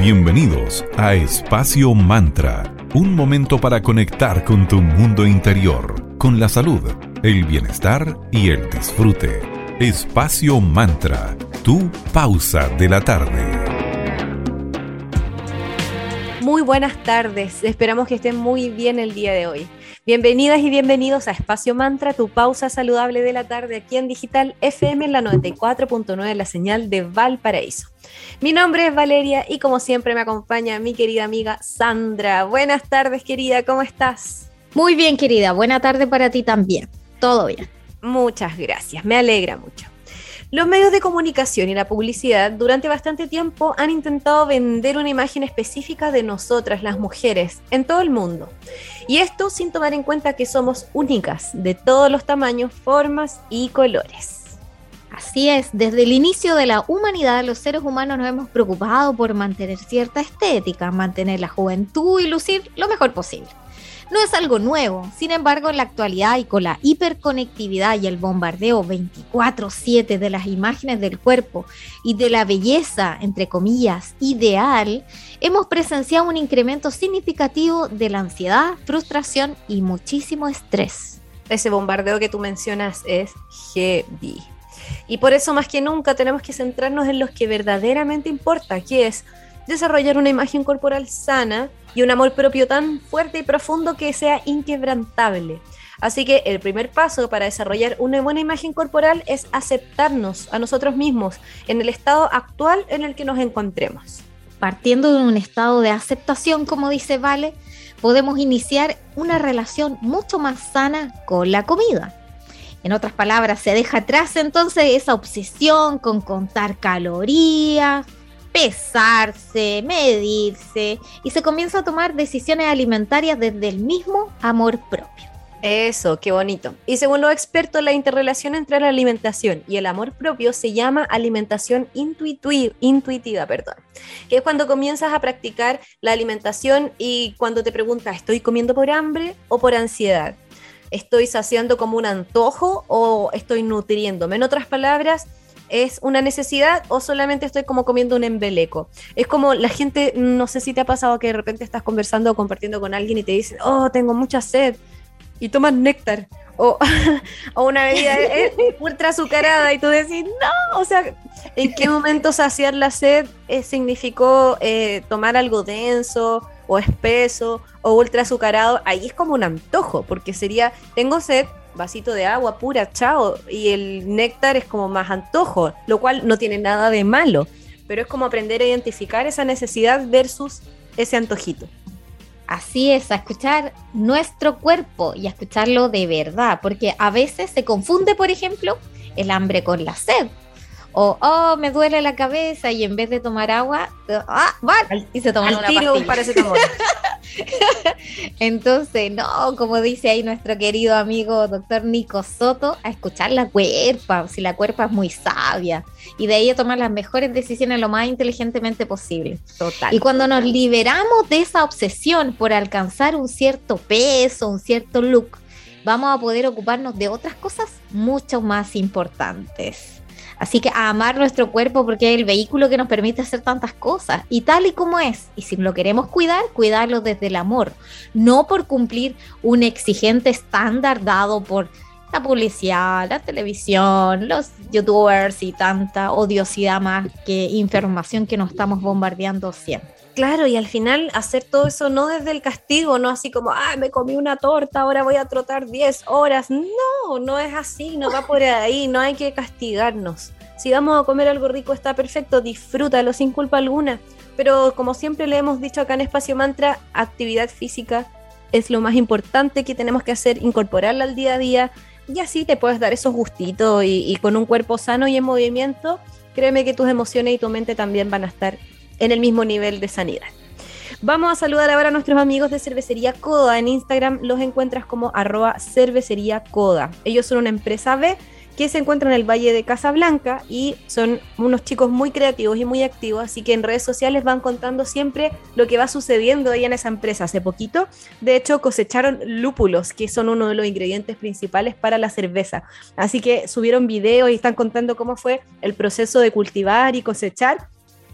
Bienvenidos a Espacio Mantra, un momento para conectar con tu mundo interior, con la salud, el bienestar y el disfrute. Espacio Mantra, tu pausa de la tarde. Muy buenas tardes, esperamos que estén muy bien el día de hoy. Bienvenidas y bienvenidos a Espacio Mantra, tu pausa saludable de la tarde aquí en Digital FM en la 94.9, la señal de Valparaíso. Mi nombre es Valeria y como siempre me acompaña mi querida amiga Sandra. Buenas tardes, querida, ¿cómo estás? Muy bien, querida. Buena tarde para ti también. Todo bien. Muchas gracias, me alegra mucho. Los medios de comunicación y la publicidad durante bastante tiempo han intentado vender una imagen específica de nosotras, las mujeres, en todo el mundo. Y esto sin tomar en cuenta que somos únicas, de todos los tamaños, formas y colores. Así es, desde el inicio de la humanidad los seres humanos nos hemos preocupado por mantener cierta estética, mantener la juventud y lucir lo mejor posible. No es algo nuevo, sin embargo en la actualidad y con la hiperconectividad y el bombardeo 24/7 de las imágenes del cuerpo y de la belleza, entre comillas, ideal, hemos presenciado un incremento significativo de la ansiedad, frustración y muchísimo estrés. Ese bombardeo que tú mencionas es heavy. Y por eso más que nunca tenemos que centrarnos en lo que verdaderamente importa, que es desarrollar una imagen corporal sana y un amor propio tan fuerte y profundo que sea inquebrantable. Así que el primer paso para desarrollar una buena imagen corporal es aceptarnos a nosotros mismos en el estado actual en el que nos encontremos. Partiendo de un estado de aceptación, como dice Vale, podemos iniciar una relación mucho más sana con la comida. En otras palabras, se deja atrás entonces esa obsesión con contar calorías, pesarse, medirse y se comienza a tomar decisiones alimentarias desde el mismo amor propio. Eso, qué bonito. Y según los expertos, la interrelación entre la alimentación y el amor propio se llama alimentación intuitiva, intuitiva perdón, que es cuando comienzas a practicar la alimentación y cuando te preguntas, ¿estoy comiendo por hambre o por ansiedad? ¿Estoy saciando como un antojo o estoy nutriéndome? En otras palabras, ¿Es una necesidad o solamente estoy como comiendo un embeleco? Es como la gente, no sé si te ha pasado que de repente estás conversando o compartiendo con alguien y te dicen, oh, tengo mucha sed, y tomas néctar. O, una bebida ultra azucarada y tú decís, no, o sea, ¿en qué momento saciar la sed eh, significó eh, tomar algo denso o espeso o ultra azucarado? Ahí es como un antojo, porque sería, tengo sed, vasito de agua pura, chao. Y el néctar es como más antojo, lo cual no tiene nada de malo, pero es como aprender a identificar esa necesidad versus ese antojito. Así es, a escuchar nuestro cuerpo y a escucharlo de verdad, porque a veces se confunde, por ejemplo, el hambre con la sed. O, oh, me duele la cabeza y en vez de tomar agua, ah, vale, y se toma una tiro. Entonces, no, como dice ahí nuestro querido amigo doctor Nico Soto, a escuchar la cuerpa, si la cuerpa es muy sabia, y de ahí a tomar las mejores decisiones lo más inteligentemente posible. Total. Y cuando nos liberamos de esa obsesión por alcanzar un cierto peso, un cierto look, vamos a poder ocuparnos de otras cosas mucho más importantes. Así que amar nuestro cuerpo porque es el vehículo que nos permite hacer tantas cosas y tal y como es. Y si lo queremos cuidar, cuidarlo desde el amor, no por cumplir un exigente estándar dado por la publicidad, la televisión, los youtubers y tanta odiosidad más que información que nos estamos bombardeando siempre. Claro, y al final hacer todo eso no desde el castigo, no así como, ah, me comí una torta, ahora voy a trotar 10 horas. No, no es así, no va por ahí, no hay que castigarnos. Si vamos a comer algo rico está perfecto, disfrútalo sin culpa alguna. Pero como siempre le hemos dicho acá en Espacio Mantra, actividad física es lo más importante que tenemos que hacer, incorporarla al día a día y así te puedes dar esos gustitos y, y con un cuerpo sano y en movimiento, créeme que tus emociones y tu mente también van a estar en el mismo nivel de sanidad. Vamos a saludar ahora a nuestros amigos de Cervecería Coda. En Instagram los encuentras como arroba cervecería Coda. Ellos son una empresa B que se encuentra en el Valle de Casablanca y son unos chicos muy creativos y muy activos, así que en redes sociales van contando siempre lo que va sucediendo ahí en esa empresa. Hace poquito, de hecho, cosecharon lúpulos, que son uno de los ingredientes principales para la cerveza. Así que subieron videos y están contando cómo fue el proceso de cultivar y cosechar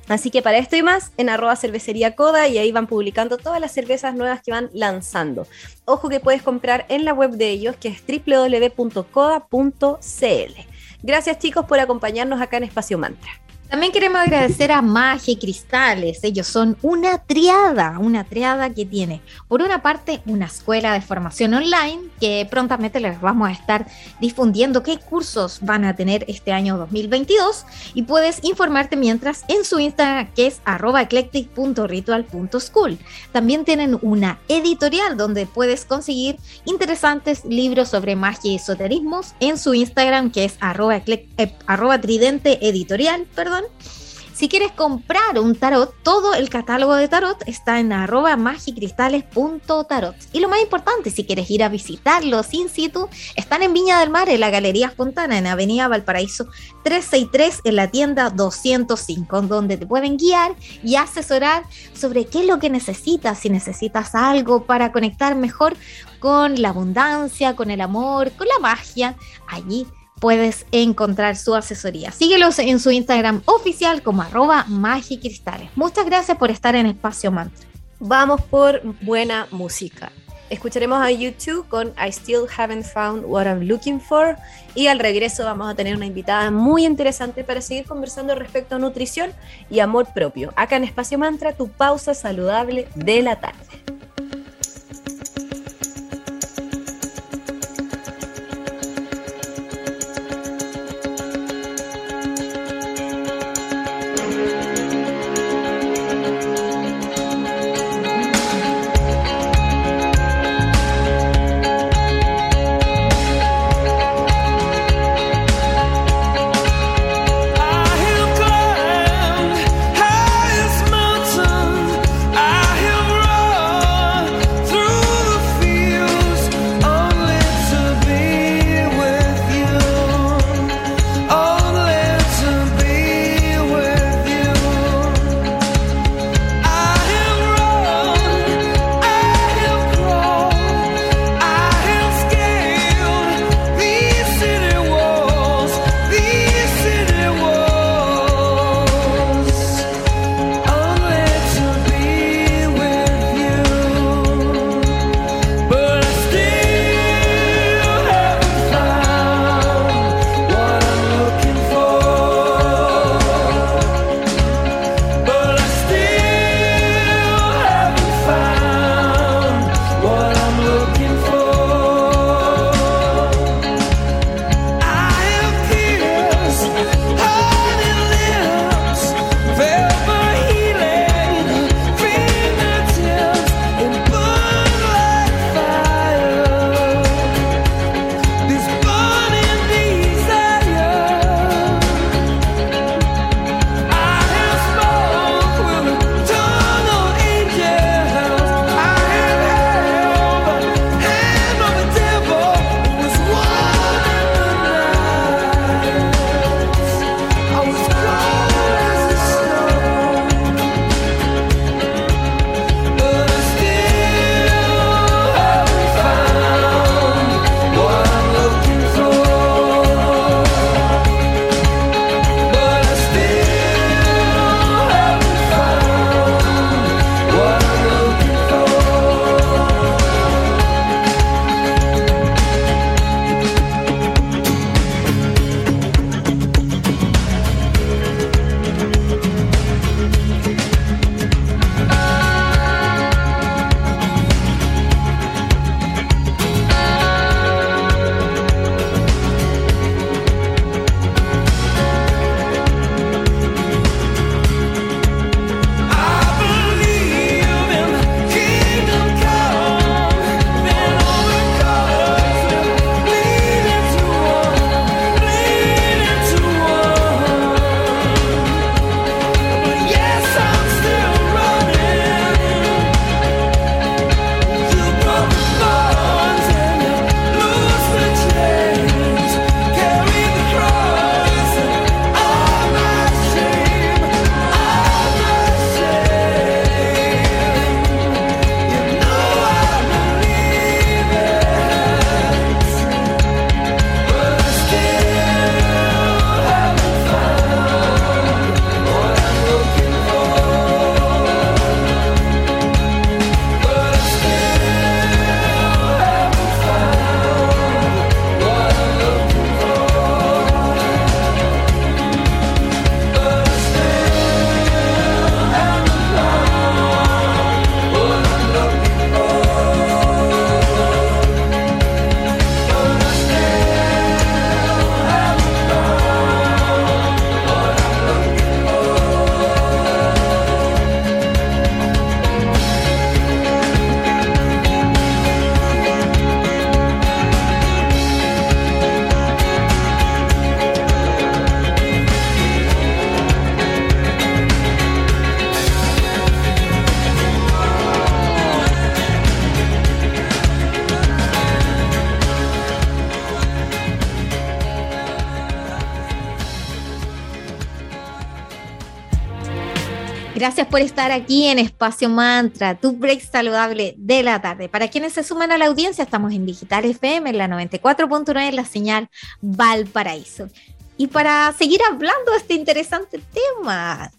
Así que para esto y más, en arroba cervecería coda y ahí van publicando todas las cervezas nuevas que van lanzando. Ojo que puedes comprar en la web de ellos que es www.coda.cl. Gracias chicos por acompañarnos acá en Espacio Mantra. También queremos agradecer a Magia y Cristales. Ellos son una triada, una triada que tiene, por una parte, una escuela de formación online que prontamente les vamos a estar difundiendo qué cursos van a tener este año 2022 y puedes informarte mientras en su Instagram que es eclectic.ritual.school. También tienen una editorial donde puedes conseguir interesantes libros sobre magia y esoterismos en su Instagram que es arroba, eh, arroba tridente editorial, perdón si quieres comprar un tarot, todo el catálogo de tarot está en arroba magicristales.tarot. Y lo más importante, si quieres ir a visitarlos in situ, están en Viña del Mar, en la Galería Fontana, en Avenida Valparaíso 363, en la tienda 205, donde te pueden guiar y asesorar sobre qué es lo que necesitas, si necesitas algo para conectar mejor con la abundancia, con el amor, con la magia. Allí puedes encontrar su asesoría. Síguelos en su Instagram oficial como arroba magicristales. Muchas gracias por estar en Espacio Mantra. Vamos por buena música. Escucharemos a YouTube con I Still Haven't Found What I'm Looking For y al regreso vamos a tener una invitada muy interesante para seguir conversando respecto a nutrición y amor propio. Acá en Espacio Mantra, tu pausa saludable de la tarde. Gracias por estar aquí en Espacio Mantra, tu break saludable de la tarde. Para quienes se suman a la audiencia, estamos en Digital FM, en la 94.9, en la señal Valparaíso. Y para seguir hablando de este interesante tema,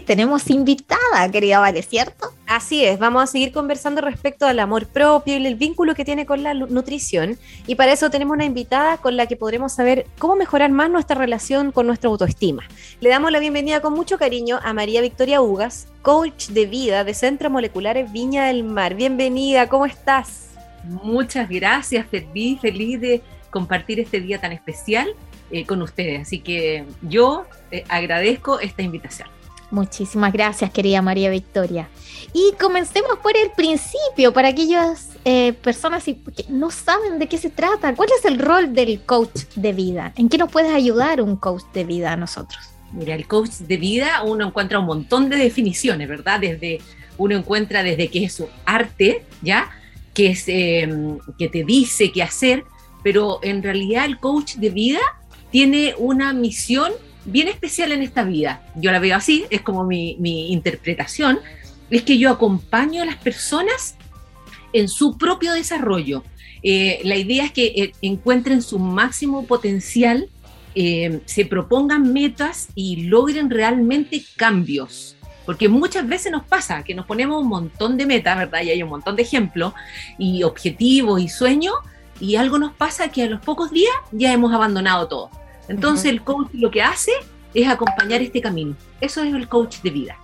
tenemos invitada, querida Vale, ¿cierto? Así es, vamos a seguir conversando respecto al amor propio y el vínculo que tiene con la nutrición. Y para eso tenemos una invitada con la que podremos saber cómo mejorar más nuestra relación con nuestra autoestima. Le damos la bienvenida con mucho cariño a María Victoria Ugas, coach de vida de Centro Moleculares Viña del Mar. Bienvenida, ¿cómo estás? Muchas gracias, feliz, feliz de compartir este día tan especial eh, con ustedes. Así que yo eh, agradezco esta invitación. Muchísimas gracias, querida María Victoria. Y comencemos por el principio, para aquellas eh, personas que no saben de qué se trata. ¿Cuál es el rol del coach de vida? ¿En qué nos puede ayudar un coach de vida a nosotros? Mira, el coach de vida uno encuentra un montón de definiciones, ¿verdad? Desde uno encuentra desde que es su arte, ¿ya? Que, es, em, que te dice qué hacer, pero en realidad el coach de vida tiene una misión bien especial en esta vida. Yo la veo así, es como mi, interpretación, es que yo acompaño a las personas en su propio desarrollo. Eh, la idea es que eh, encuentren su máximo potencial, eh, se propongan metas y logren realmente cambios. Porque muchas veces nos pasa que nos ponemos un montón de metas, ¿verdad? Y hay un montón de ejemplos y objetivos y sueños, y algo nos pasa que a los pocos días ya hemos abandonado todo. Entonces el coach lo que hace es acompañar este camino. Eso es el coach de vida.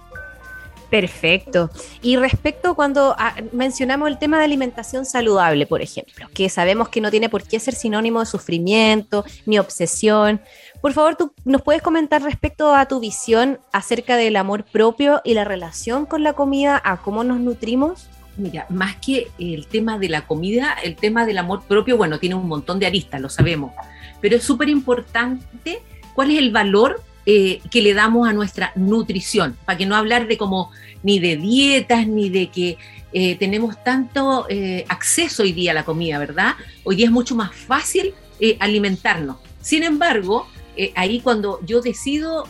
Perfecto. Y respecto cuando ah, mencionamos el tema de alimentación saludable, por ejemplo, que sabemos que no tiene por qué ser sinónimo de sufrimiento ni obsesión, por favor, tú nos puedes comentar respecto a tu visión acerca del amor propio y la relación con la comida, a cómo nos nutrimos. Mira, más que el tema de la comida, el tema del amor propio, bueno, tiene un montón de aristas, lo sabemos pero es súper importante cuál es el valor eh, que le damos a nuestra nutrición, para que no hablar de como ni de dietas, ni de que eh, tenemos tanto eh, acceso hoy día a la comida, ¿verdad? Hoy día es mucho más fácil alimentarnos. Sin embargo, ahí cuando yo decido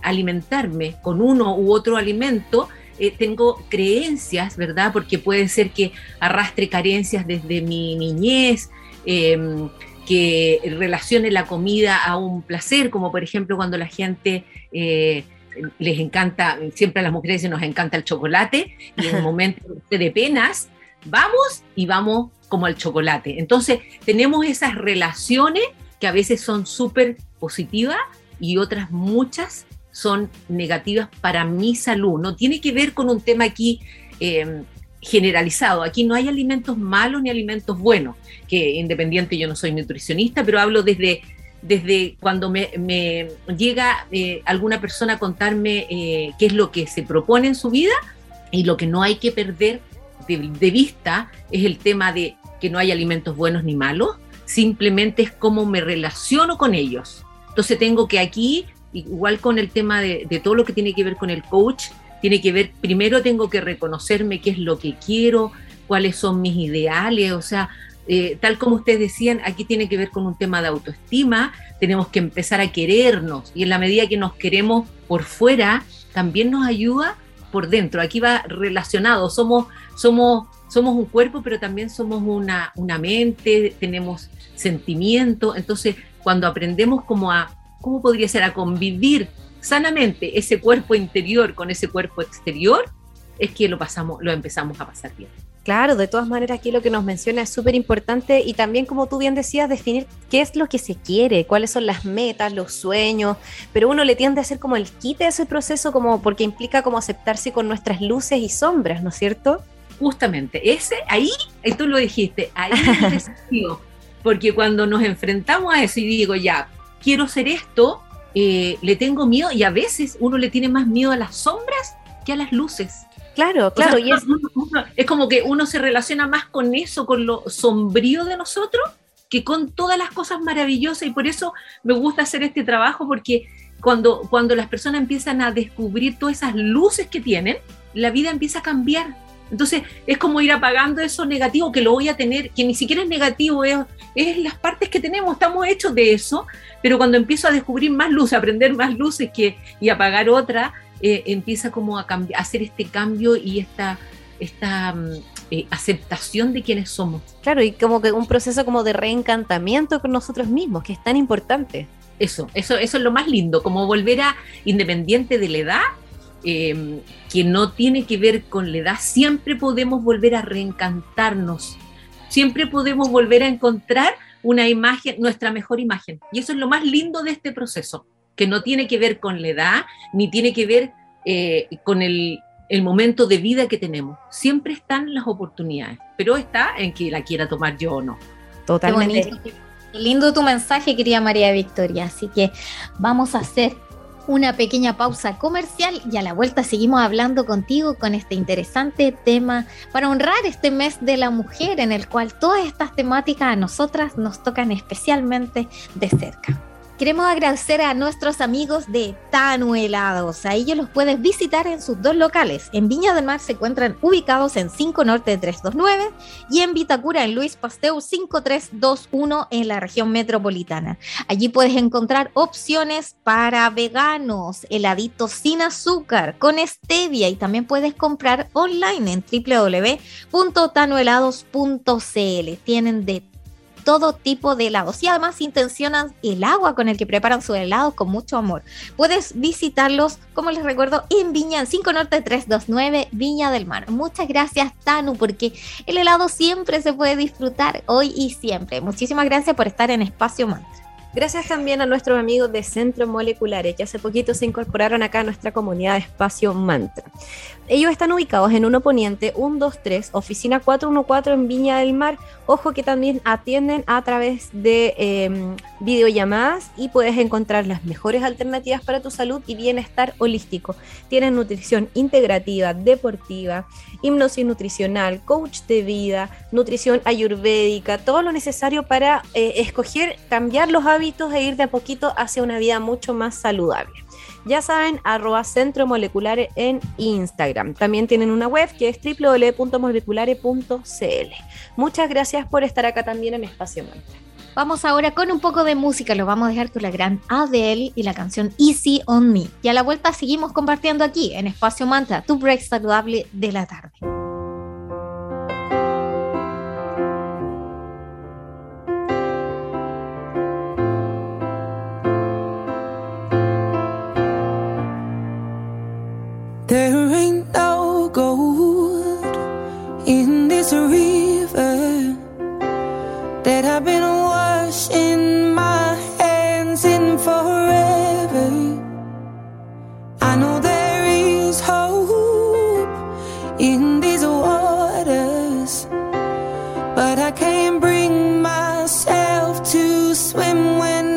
alimentarme con uno u otro alimento, tengo creencias, ¿verdad? Porque puede ser que arrastre carencias desde mi niñez, que relacione la comida a un placer, como por ejemplo cuando la gente eh, les encanta, siempre a las mujeres nos encanta el chocolate, y en un momento de penas, vamos y vamos como al chocolate. Entonces tenemos esas relaciones que a veces son súper positivas y otras muchas son negativas para mi salud. No tiene que ver con un tema aquí eh, generalizado. Aquí no hay alimentos malos ni alimentos buenos, que independiente yo no soy nutricionista, pero hablo desde, desde cuando me, llega eh, alguna persona a contarme eh, qué es lo que se propone en su vida y lo que no hay que perder de, vista es el tema de que no hay alimentos buenos ni malos, simplemente es cómo me relaciono con ellos. Entonces tengo que aquí, igual con el tema de, de todo lo que tiene que ver con el coach, tiene que ver, primero tengo que reconocerme qué es lo que quiero, cuáles son mis ideales, o sea, eh, tal como ustedes decían, aquí tiene que ver con un tema de autoestima, tenemos que empezar a querernos y en la medida que nos queremos por fuera, también nos ayuda por dentro. Aquí va relacionado, somos, somos, somos un cuerpo, pero también somos una, una mente, tenemos sentimientos, entonces cuando aprendemos como a, ¿cómo podría ser? A convivir sanamente ese cuerpo interior con ese cuerpo exterior, es que lo pasamos, lo empezamos a pasar bien. Claro, de todas maneras aquí lo que nos menciona es súper importante y también como tú bien decías, definir qué es lo que se quiere, cuáles son las metas, los sueños, pero uno le tiende a hacer como el quite de ese proceso como porque implica como aceptarse con nuestras luces y sombras, ¿no es cierto? Justamente, ese ahí, ahí tú lo dijiste, ahí es el desafío, porque cuando nos enfrentamos a eso y digo, ya, quiero ser esto, eh, le tengo miedo y a veces uno le tiene más miedo a las sombras que a las luces. Claro, claro. y es... es como que uno se relaciona más con eso, con lo sombrío de nosotros, que con todas las cosas maravillosas. Y por eso me gusta hacer este trabajo, porque cuando, cuando las personas empiezan a descubrir todas esas luces que tienen, la vida empieza a cambiar. Entonces es como ir apagando eso negativo que lo voy a tener, que ni siquiera es negativo, es, es las partes que tenemos, estamos hechos de eso, pero cuando empiezo a descubrir más luces, aprender más luces que, y apagar otra, eh, empieza como a, a, hacer este cambio y esta, esta mm, eh, aceptación de quienes somos. Claro, y como que un proceso como de reencantamiento con nosotros mismos, que es tan importante. Eso, eso, eso es lo más lindo, como volver a, independiente de la edad, em, que no tiene que ver con la edad, siempre podemos volver a reencantarnos, siempre podemos volver a encontrar una imagen, nuestra mejor imagen. Y eso es lo más lindo de este proceso, que no tiene que ver con la edad, ni tiene que ver eh, con el, el momento de vida que tenemos. Siempre están las oportunidades, pero está en que la quiera tomar yo o no. Totalmente. Qué, lindo tu mensaje, querida María Victoria. Así que vamos a hacer una pequeña pausa comercial y a la vuelta seguimos hablando contigo con este interesante tema para honrar este mes de la mujer en el cual todas estas temáticas a nosotras nos tocan especialmente de cerca. Queremos agradecer a nuestros amigos de Tanu Helados. A ellos los puedes visitar en sus dos locales. En Viña del Mar se encuentran ubicados en 5 Norte 329 y en Vitacura en Luis Pasteur 5321 en la región metropolitana. Allí puedes encontrar opciones para veganos, heladitos sin azúcar, con stevia y también puedes comprar online en www.tanuhelados.cl. Tienen de todo tipo de helados y además intencionan el agua con el que preparan su helado con mucho amor. Puedes visitarlos, como les recuerdo, en Viña, en 5 Norte 329, Viña del Mar. Muchas gracias, Tanu, porque el helado siempre se puede disfrutar hoy y siempre. Muchísimas gracias por estar en Espacio Mantra. Gracias también a nuestros amigos de Centro Moleculares, que hace poquito se incorporaron acá a nuestra comunidad de Espacio Mantra. Ellos están ubicados en 1 Poniente 123, oficina 414 en Viña del Mar. Ojo que también atienden a través de em, videollamadas y puedes encontrar las mejores alternativas para tu salud y bienestar holístico. Tienen nutrición integrativa, deportiva, hipnosis nutricional, coach de vida, nutrición ayurvédica, todo lo necesario para eh, escoger cambiar los hábitos e ir de a poquito hacia una vida mucho más saludable. Ya saben, arroba centro molecular en Instagram. También tienen una web que es www.moleculare.cl. Muchas gracias por estar acá también en Espacio Mantra. Vamos ahora con un poco de música, lo vamos a dejar con la gran Adele y la canción Easy on Me. Y a la vuelta seguimos compartiendo aquí en Espacio Mantra, tu break saludable de la tarde. There ain't no gold in this river that I've been washing my hands in forever. I know there is hope in these waters, but I can't bring myself to swim when.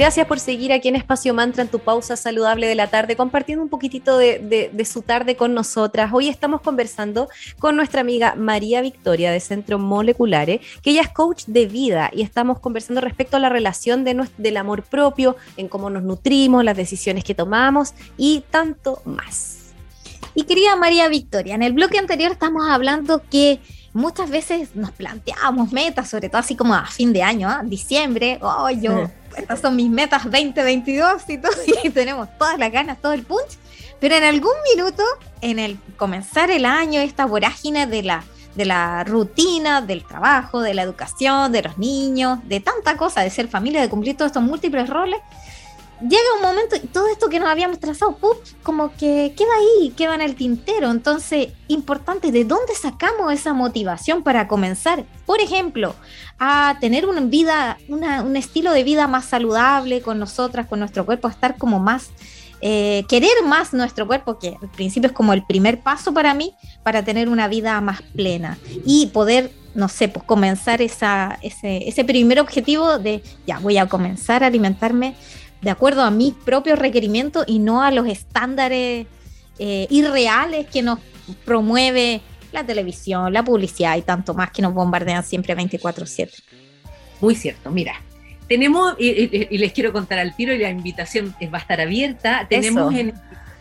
Gracias por seguir aquí en Espacio Mantra en tu pausa saludable de la tarde, compartiendo un poquitito de, su tarde con nosotras. Hoy estamos conversando con nuestra amiga María Victoria de Centro Moleculares, que ella es coach de vida y estamos conversando respecto a la relación de del amor propio, en cómo nos nutrimos, las decisiones que tomamos y tanto más. Y querida María Victoria, en el bloque anterior estamos hablando que muchas veces nos planteamos metas, sobre todo así como a fin de año, ¿ah? diciembre, oh, yo, estas son mis metas 2022 y todo, y tenemos todas las ganas, todo el punch, pero en algún minuto, en el comenzar el año, esta vorágine de la, de la rutina, del trabajo, de la educación, de los niños, de tanta cosa, de ser familia, de cumplir todos estos múltiples roles, llega un momento y todo esto que nos habíamos trazado, como que queda ahí, queda en el tintero. Entonces, importante, ¿de dónde sacamos esa motivación para comenzar? Por ejemplo, a tener una vida, un estilo de vida más saludable con nosotras, con nuestro cuerpo, a estar como más, eh, querer más nuestro cuerpo, que al principio es como el primer paso para mí, para tener una vida más plena y poder no sé, pues comenzar esa, ese primer objetivo de, ya, voy a comenzar a alimentarme de acuerdo a mis propios requerimientos y no a los estándares eh, irreales que nos promueve la televisión, la publicidad y tanto más que nos bombardean siempre 24/7. Muy cierto, mira. Tenemos, y, les quiero contar al tiro, y la invitación va a estar abierta, tenemos en,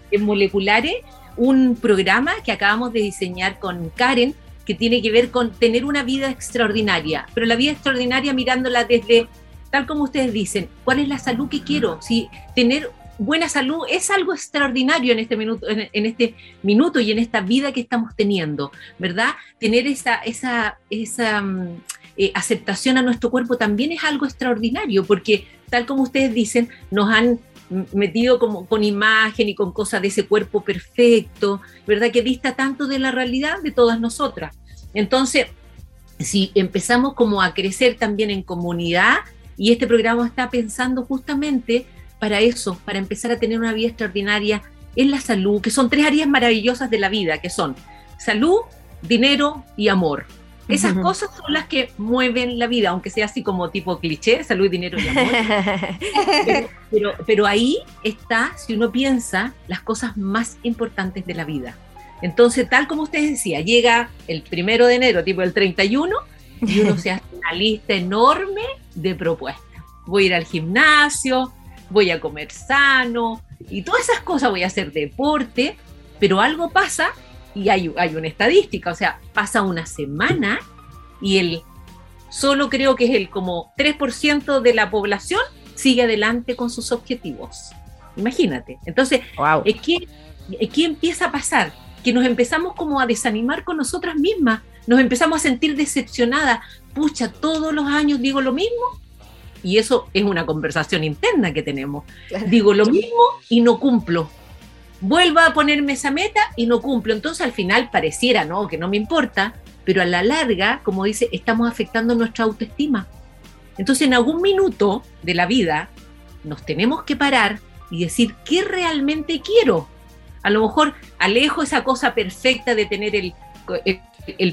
en Moleculares un programa que acabamos de diseñar con Karen, que tiene que ver con tener una vida extraordinaria, pero la vida extraordinaria mirándola desde tal como ustedes dicen, ¿cuál es la salud que quiero? Si tener buena salud es algo extraordinario en este minuto, en, este minuto y en esta vida que estamos teniendo, ¿verdad? Tener esa, esa, esa mm, eh, aceptación a nuestro cuerpo también es algo extraordinario, porque tal como ustedes dicen, nos han metido como con imagen y con cosas de ese cuerpo perfecto, ¿verdad? Que dista tanto de la realidad de todas nosotras. Entonces, si empezamos como a crecer también en comunidad, y este programa está pensando justamente para eso, para empezar a tener una vida extraordinaria en la salud, que son tres áreas maravillosas de la vida, que son salud, dinero y amor. Esas cosas son las que mueven la vida, aunque sea así como tipo cliché, salud, dinero y amor. pero, pero, ahí está, si uno piensa, las cosas más importantes de la vida. Entonces, tal como usted decía, llega el primero de enero, tipo el 31, y uno se hace una lista enorme de propuestas. Voy a ir al gimnasio, voy a comer sano y todas esas cosas, voy a hacer deporte, pero algo pasa y hay, hay una estadística, o sea, pasa una semana y el solo creo que es el como 3% de la población sigue adelante con sus objetivos. Imagínate. Entonces, es, que, es que empieza a pasar que nos empezamos como a desanimar con nosotras mismas, nos empezamos a sentir decepcionadas. Pucha, todos los años digo lo mismo. Y eso es una conversación interna que tenemos. Digo lo mismo y no cumplo. Vuelvo a ponerme esa meta y no cumplo. Entonces al final pareciera, ¿no? Que no me importa, pero a la larga, como dice, estamos afectando nuestra autoestima. Entonces en algún minuto de la vida nos tenemos que parar y decir, ¿qué realmente quiero? A lo mejor alejo esa cosa perfecta de tener el, el,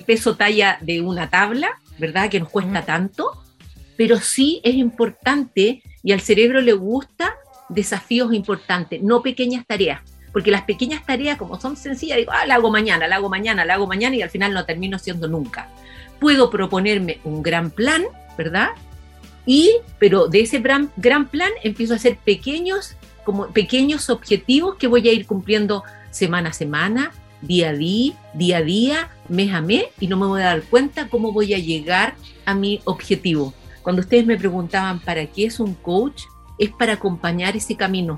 peso talla de una tabla, ¿verdad? Que nos cuesta tanto, pero sí es importante y al cerebro le gusta desafíos importantes, no pequeñas tareas. Porque las pequeñas tareas, como son sencillas, digo, ah, la hago mañana, la hago mañana, la hago mañana y al final no termino siendo nunca. Puedo proponerme un gran plan, ¿verdad? Y, pero de ese gran, gran plan empiezo a hacer pequeños como pequeños objetivos que voy a ir cumpliendo semana a semana, día a día, día a día, mes a mes, y no me voy a dar cuenta cómo voy a llegar a mi objetivo. Cuando ustedes me preguntaban para qué es un coach, es para acompañar ese camino,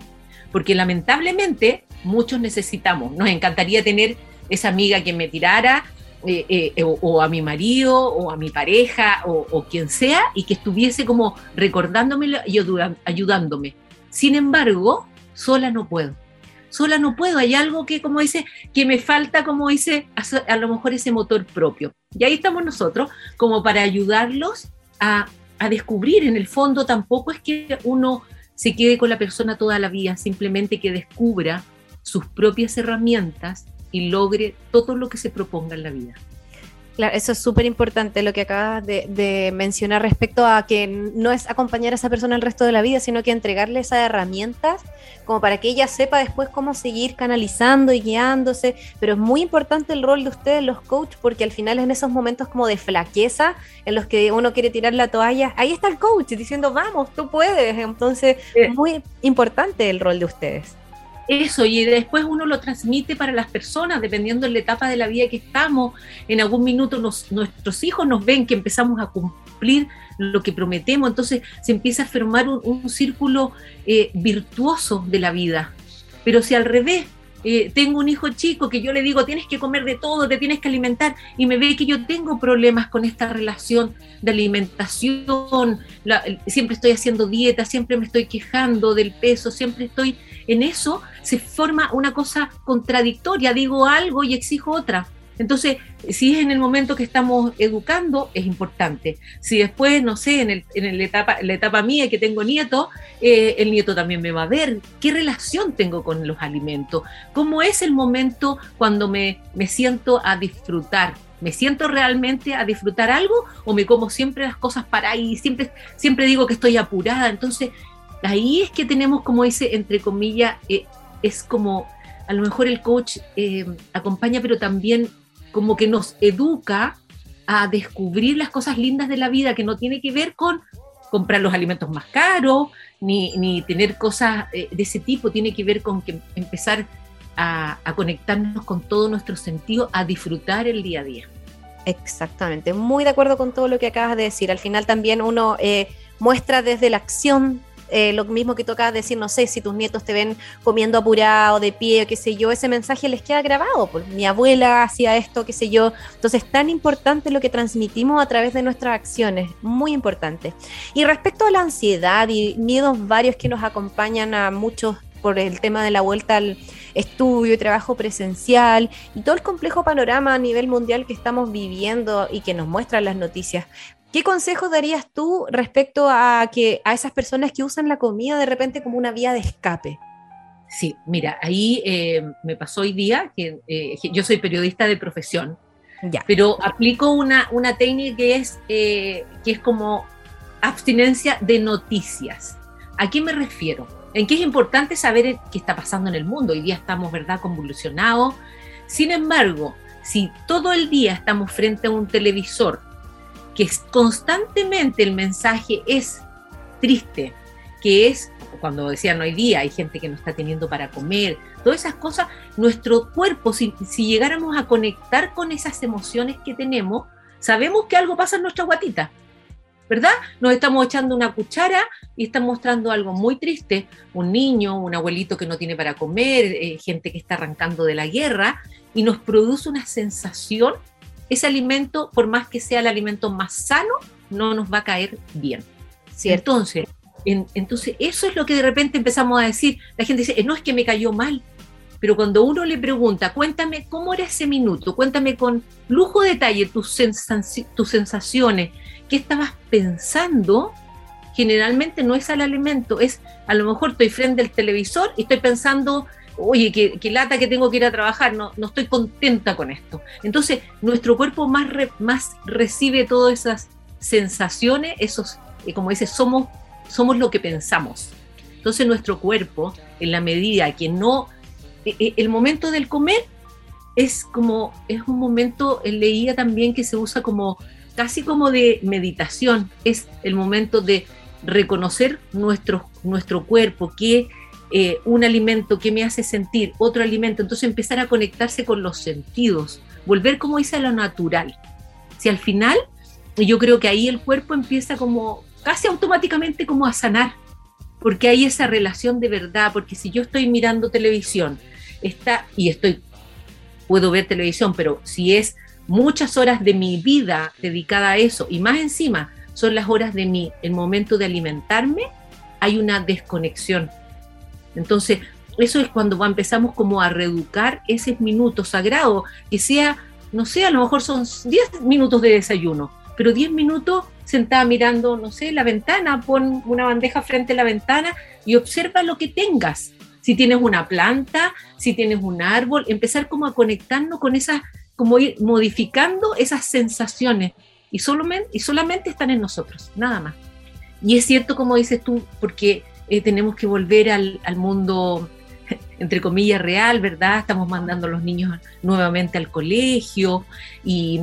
porque lamentablemente muchos necesitamos, nos encantaría tener esa amiga que me tirara, eh, eh, o, a mi marido, o a mi pareja, o, o quien sea, y que estuviese como recordándome y ayudándome sin embargo, sola no puedo. Sola no puedo. Hay algo que, como dice, que me falta, como dice, a, lo mejor ese motor propio. Y ahí estamos nosotros, como para ayudarlos a, a descubrir. En el fondo, tampoco es que uno se quede con la persona toda la vida, simplemente que descubra sus propias herramientas y logre todo lo que se proponga en la vida. Claro, eso es súper importante lo que acabas de, mencionar respecto a que no es acompañar a esa persona el resto de la vida, sino que entregarle esas herramientas como para que ella sepa después cómo seguir canalizando y guiándose. Pero es muy importante el rol de ustedes, los coaches, porque al final en esos momentos como de flaqueza, en los que uno quiere tirar la toalla, ahí está el coach diciendo, vamos, tú puedes. Entonces, es muy importante el rol de ustedes eso y después uno lo transmite para las personas, dependiendo de la etapa de la vida que estamos. En algún minuto nuestros hijos nos ven que empezamos a cumplir lo que prometemos, entonces se empieza a formar un, círculo eh, virtuoso de la vida. Pero si al revés, eh, tengo un hijo chico que yo le digo, tienes que comer de todo, te tienes que alimentar, y me ve que yo tengo problemas con esta relación de alimentación, siempre estoy haciendo dieta, siempre me estoy quejando del peso, siempre estoy en eso, se forma una cosa contradictoria, digo algo y exijo otra. Entonces, si es en el momento que estamos educando, es importante. Si después, no sé, en, el, en la, etapa, la etapa mía que tengo nieto, eh, el nieto también me va a ver. ¿Qué relación tengo con los alimentos? ¿Cómo es el momento cuando me, me siento a disfrutar? ¿Me siento realmente a disfrutar algo o me como siempre las cosas para ahí? Siempre, digo que estoy apurada. Entonces, ahí es que tenemos como ese, entre comillas, eh, es como, a lo mejor el coach eh, acompaña, pero también como que nos educa a descubrir las cosas lindas de la vida, que no tiene que ver con comprar los alimentos más caros, ni, tener cosas eh, de ese tipo, tiene que ver con que empezar a, conectarnos con todo nuestro sentido, a disfrutar el día a día. Exactamente, muy de acuerdo con todo lo que acabas de decir. Al final también uno muestra desde la acción eh, lo mismo que toca decir, no sé, si tus nietos te ven comiendo apurado, de pie, qué sé yo, ese mensaje les queda grabado. Pues mi abuela hacía esto, qué sé yo. Entonces, tan importante lo que transmitimos a través de nuestras acciones, muy importante. Y respecto a la ansiedad y miedos varios que nos acompañan a muchos por el tema de la vuelta al estudio y trabajo presencial y todo el complejo panorama a nivel mundial que estamos viviendo y que nos muestran las noticias. ¿Qué consejos darías tú respecto a, que, a esas personas que usan la comida de repente como una vía de escape? Sí, mira, ahí eh, me pasó hoy día que eh, yo soy periodista de profesión, ya. pero aplico una, una técnica que es, eh, que es como abstinencia de noticias. ¿A qué me refiero? En qué es importante saber qué está pasando en el mundo. Hoy día estamos, ¿verdad?, convulsionados. Sin embargo, si todo el día estamos frente a un televisor que constantemente el mensaje es triste, que es, cuando decían hoy día, hay gente que no está teniendo para comer, todas esas cosas, nuestro cuerpo, si, llegáramos a conectar con esas emociones que tenemos, sabemos que algo pasa en nuestra guatita. ¿verdad? Nos estamos echando una cuchara y están mostrando algo muy triste, un niño, un abuelito que no tiene para comer, eh, gente que está arrancando de la guerra, y nos produce una sensación ese alimento, por más que sea el alimento más sano, no nos va a caer bien. Entonces, entonces, eso es lo que de repente empezamos a decir. La gente dice, no es que me cayó mal, pero cuando uno le pregunta, cuéntame cómo era ese minuto, cuéntame con lujo de detalle tus, tus sensaciones, qué estabas pensando, generalmente no es al alimento, es a lo mejor estoy frente al televisor y estoy pensando oye, qué, lata que tengo que ir a trabajar, no, no estoy contenta con esto. Entonces, nuestro cuerpo más, más recibe todas esas sensaciones, esos, eh, como dice, somos, somos lo que pensamos. Entonces, nuestro cuerpo, en la medida que no, eh, eh, el momento del comer es como, es un momento, leía también que se usa como, casi como de meditación, es el momento de reconocer nuestro, nuestro cuerpo, que eh, un alimento que me hace sentir, otro alimento, entonces empezar a conectarse con los sentidos, volver como dice a lo natural. Si al final, yo creo que ahí el cuerpo empieza como casi automáticamente como a sanar, porque hay esa relación de verdad, porque si yo estoy mirando televisión, está, y estoy, puedo ver televisión, pero si es muchas horas de mi vida dedicada a eso, y más encima son las horas de mi, el momento de alimentarme, hay una desconexión entonces, eso es cuando empezamos como a reeducar ese minuto sagrado, que sea, no sé, a lo mejor son 10 minutos de desayuno, pero 10 minutos sentada mirando, no sé, la ventana, pon una bandeja frente a la ventana y observa lo que tengas. Si tienes una planta, si tienes un árbol, empezar como a conectarnos con esas como ir modificando esas sensaciones y solamente, y solamente están en nosotros, nada más. Y es cierto, como dices tú, porque eh, tenemos que volver al, al, mundo, entre comillas, real, ¿verdad? Estamos mandando a los niños nuevamente al colegio y,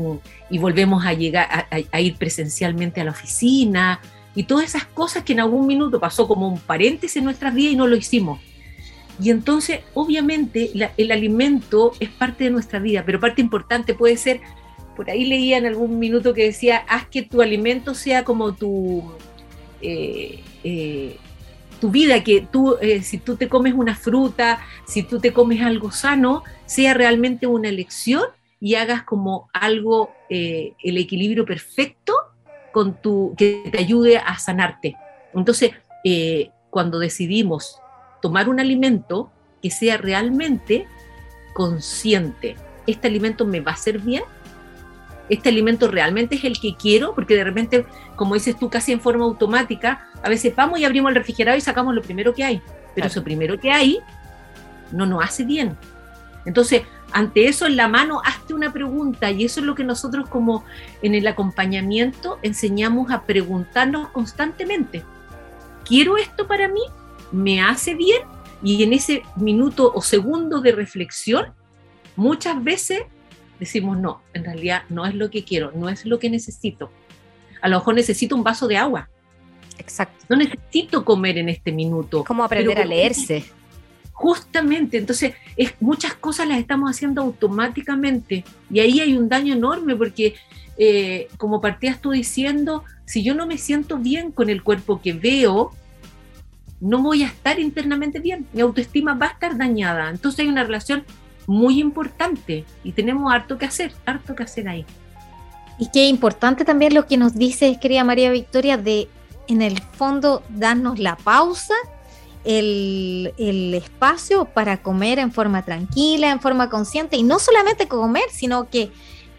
y volvemos a, llegar, a, ir presencialmente a la oficina y todas esas cosas que en algún minuto pasó como un paréntesis en nuestras vidas y no lo hicimos. Y entonces, obviamente, el alimento es parte de nuestra vida, pero parte importante puede ser, por ahí leía en algún minuto que decía, haz que tu alimento sea como tu, eh, eh, tu vida, que tú, eh, si tú te comes una fruta, si tú te comes algo sano, sea realmente una elección y hagas como algo, el equilibrio perfecto con tu, que te ayude a sanarte. Entonces, cuando decidimos tomar un alimento que sea realmente consciente. ¿Este alimento me va a hacer bien? ¿Este alimento realmente es el que quiero? Porque de repente, como dices tú, casi en forma automática, a veces vamos y abrimos el refrigerador y sacamos lo primero que hay. Pero claro. eso primero que hay no nos hace bien. Entonces, ante eso en la mano, hazte una pregunta y eso es lo que nosotros como en el acompañamiento enseñamos a preguntarnos constantemente. ¿Quiero esto para mí? me hace bien y en ese minuto o segundo de reflexión, muchas veces decimos, no, en realidad no es lo que quiero, no es lo que necesito. A lo mejor necesito un vaso de agua. Exacto. No necesito comer en este minuto. como aprender a leerse. Justamente, entonces es, muchas cosas las estamos haciendo automáticamente y ahí hay un daño enorme porque, eh, como partías tú diciendo, si yo no me siento bien con el cuerpo que veo, no voy a estar internamente bien, mi autoestima va a estar dañada. Entonces hay una relación muy importante y tenemos harto que hacer, harto que hacer ahí. Y qué importante también lo que nos dice, querida María Victoria, de en el fondo darnos la pausa, el, espacio para comer en forma tranquila, en forma consciente, y no solamente comer, sino que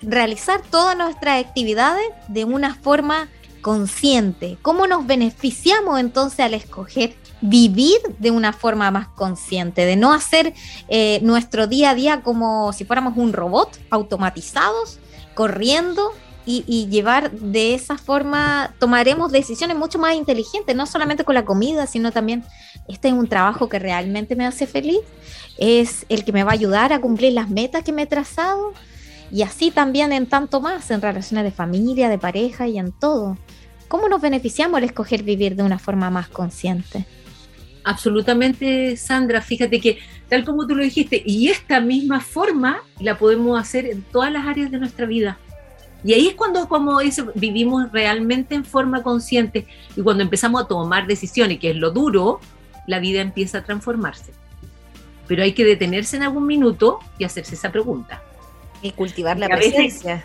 realizar todas nuestras actividades de una forma consciente. ¿Cómo nos beneficiamos entonces al escoger vivir de una forma más consciente, de no hacer eh, nuestro día a día como si fuéramos un robot automatizados, corriendo y, llevar de esa forma, tomaremos decisiones mucho más inteligentes, no solamente con la comida, sino también, este es un trabajo que realmente me hace feliz, es el que me va a ayudar a cumplir las metas que me he trazado y así también en tanto más, en relaciones de familia, de pareja y en todo. ¿Cómo nos beneficiamos al escoger vivir de una forma más consciente? Absolutamente, Sandra. Fíjate que, tal como tú lo dijiste, y esta misma forma la podemos hacer en todas las áreas de nuestra vida. Y ahí es cuando, como dice, vivimos realmente en forma consciente y cuando empezamos a tomar decisiones, que es lo duro, la vida empieza a transformarse. Pero hay que detenerse en algún minuto y hacerse esa pregunta. Y cultivar la presencia.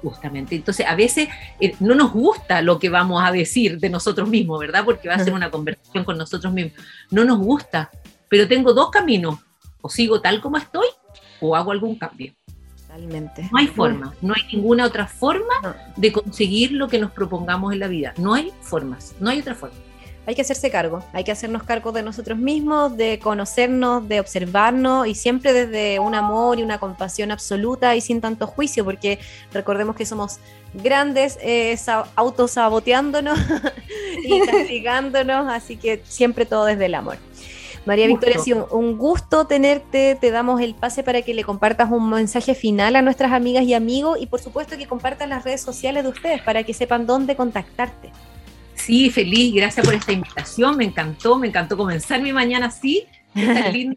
Justamente. Entonces, a veces eh, no nos gusta lo que vamos a decir de nosotros mismos, ¿verdad? Porque va a ser una conversación con nosotros mismos. No nos gusta, pero tengo dos caminos. O sigo tal como estoy o hago algún cambio. Totalmente. No hay forma, no hay ninguna otra forma no. de conseguir lo que nos propongamos en la vida. No hay formas, no hay otra forma hay que hacerse cargo, hay que hacernos cargo de nosotros mismos, de conocernos, de observarnos y siempre desde un amor y una compasión absoluta y sin tanto juicio, porque recordemos que somos grandes eh, autosaboteándonos y castigándonos, así que siempre todo desde el amor. María Victoria, sí, un gusto tenerte. Te damos el pase para que le compartas un mensaje final a nuestras amigas y amigos y por supuesto que compartas las redes sociales de ustedes para que sepan dónde contactarte. Sí, feliz, gracias por esta invitación, me encantó, me encantó comenzar mi mañana así, estar lindo,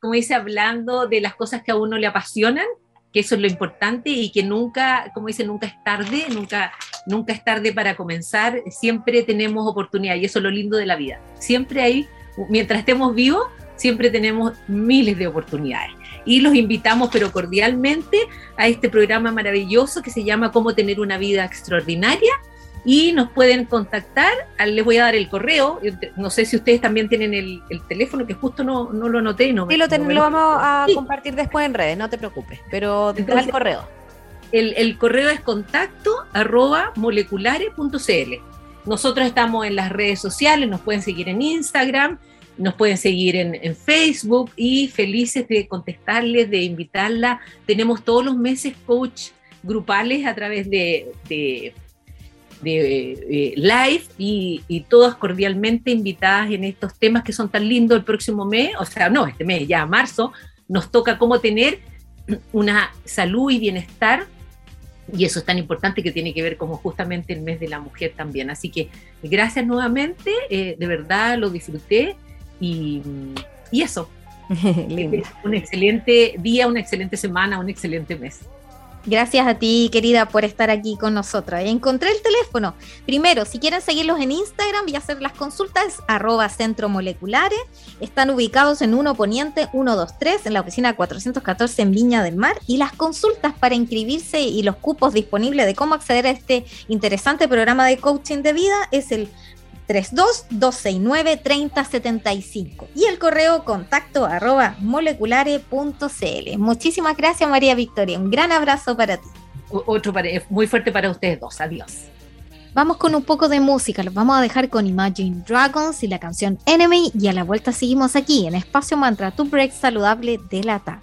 como dice, hablando de las cosas que a uno le apasionan, que eso es lo importante y que nunca, como dice, nunca es tarde, nunca, nunca es tarde para comenzar, siempre tenemos oportunidad y eso es lo lindo de la vida. Siempre hay, mientras estemos vivos, siempre tenemos miles de oportunidades. Y los invitamos, pero cordialmente, a este programa maravilloso que se llama Cómo tener una vida extraordinaria y nos pueden contactar, les voy a dar el correo, no sé si ustedes también tienen el, el teléfono, que justo no, no lo anoté. Y no sí, lo, ten, no lo, vamos a sí. compartir después en redes, no te preocupes, pero Entonces, el correo. El, el, correo es contacto arroba moleculares.cl. Nosotros estamos en las redes sociales, nos pueden seguir en Instagram nos pueden seguir en, Facebook y felices de contestarles, de invitarla. Tenemos todos los meses coach grupales a través de, de, eh, live y, todas cordialmente invitadas en estos temas que son tan lindos el próximo mes, o sea, no, este mes, ya marzo, nos toca cómo tener una salud y bienestar y eso es tan importante que tiene que ver como justamente el mes de la mujer también. Así que gracias nuevamente, eh, de verdad lo disfruté y, y eso. un excelente día, una excelente semana, un excelente mes. Gracias a ti, querida, por estar aquí con nosotros. Encontré el teléfono. Primero, si quieren seguirlos en Instagram y hacer las consultas, arroba centro moleculares. Están ubicados en 1 Poniente 123, en la oficina 414 en Viña del Mar. Y las consultas para inscribirse y los cupos disponibles de cómo acceder a este interesante programa de coaching de vida es el 32-269-3075 y el correo contacto arroba moleculare.cl. Muchísimas gracias María Victoria, un gran abrazo para ti. Otro muy fuerte para ustedes dos, adiós. Vamos con un poco de música, los vamos a dejar con Imagine Dragons y la canción Enemy y a la vuelta seguimos aquí en Espacio Mantra, tu break saludable de la tarde.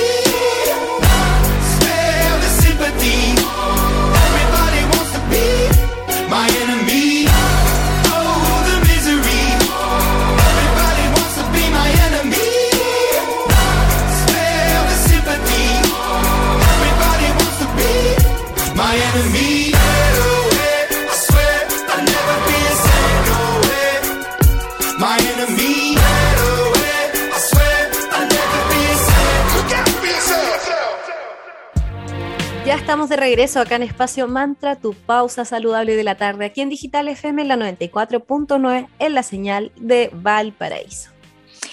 De regreso acá en Espacio Mantra, tu pausa saludable de la tarde, aquí en Digital FM en la 94.9 en la señal de Valparaíso.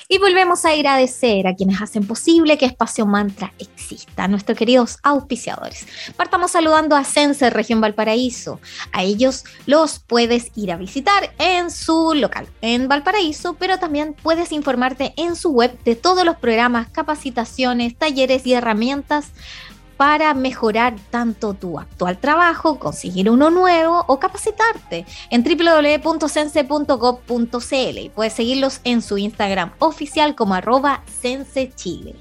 Y volvemos a agradecer a quienes hacen posible que Espacio Mantra exista, a nuestros queridos auspiciadores. Partamos saludando a Sense Región Valparaíso. A ellos los puedes ir a visitar en su local en Valparaíso, pero también puedes informarte en su web de todos los programas, capacitaciones, talleres y herramientas para mejorar tanto tu actual trabajo, conseguir uno nuevo o capacitarte en www.sense.gov.cl y puedes seguirlos en su Instagram oficial como arroba sensechile.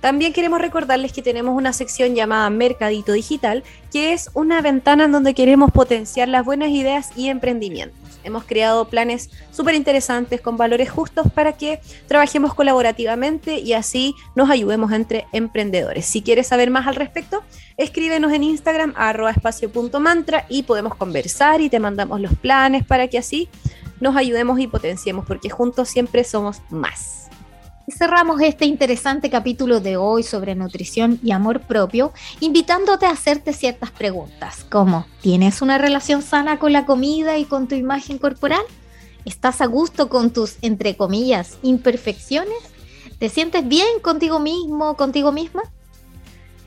También queremos recordarles que tenemos una sección llamada Mercadito Digital, que es una ventana en donde queremos potenciar las buenas ideas y emprendimientos. Hemos creado planes súper interesantes con valores justos para que trabajemos colaborativamente y así nos ayudemos entre emprendedores. Si quieres saber más al respecto, escríbenos en Instagram arroba espacio.mantra y podemos conversar y te mandamos los planes para que así nos ayudemos y potenciemos, porque juntos siempre somos más. Cerramos este interesante capítulo de hoy sobre nutrición y amor propio, invitándote a hacerte ciertas preguntas, como ¿tienes una relación sana con la comida y con tu imagen corporal? ¿Estás a gusto con tus, entre comillas, imperfecciones? ¿Te sientes bien contigo mismo, contigo misma?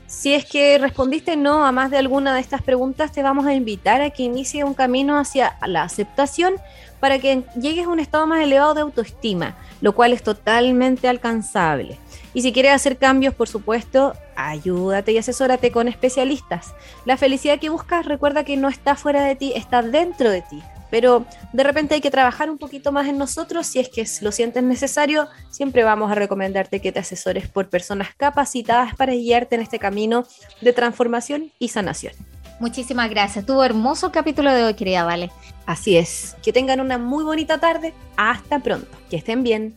Si es que respondiste no a más de alguna de estas preguntas, te vamos a invitar a que inicie un camino hacia la aceptación para que llegues a un estado más elevado de autoestima, lo cual es totalmente alcanzable. Y si quieres hacer cambios, por supuesto, ayúdate y asesórate con especialistas. La felicidad que buscas, recuerda que no está fuera de ti, está dentro de ti pero de repente hay que trabajar un poquito más en nosotros. Si es que lo sientes necesario, siempre vamos a recomendarte que te asesores por personas capacitadas para guiarte en este camino de transformación y sanación. Muchísimas gracias. Tuvo hermoso capítulo de hoy, querida Vale. Así es. Que tengan una muy bonita tarde. Hasta pronto. Que estén bien.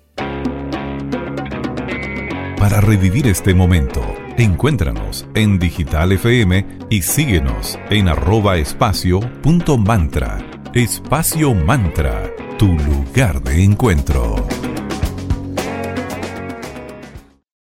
Para revivir este momento, encuéntranos en Digital FM y síguenos en arroba espacio Espacio Mantra, tu lugar de encuentro.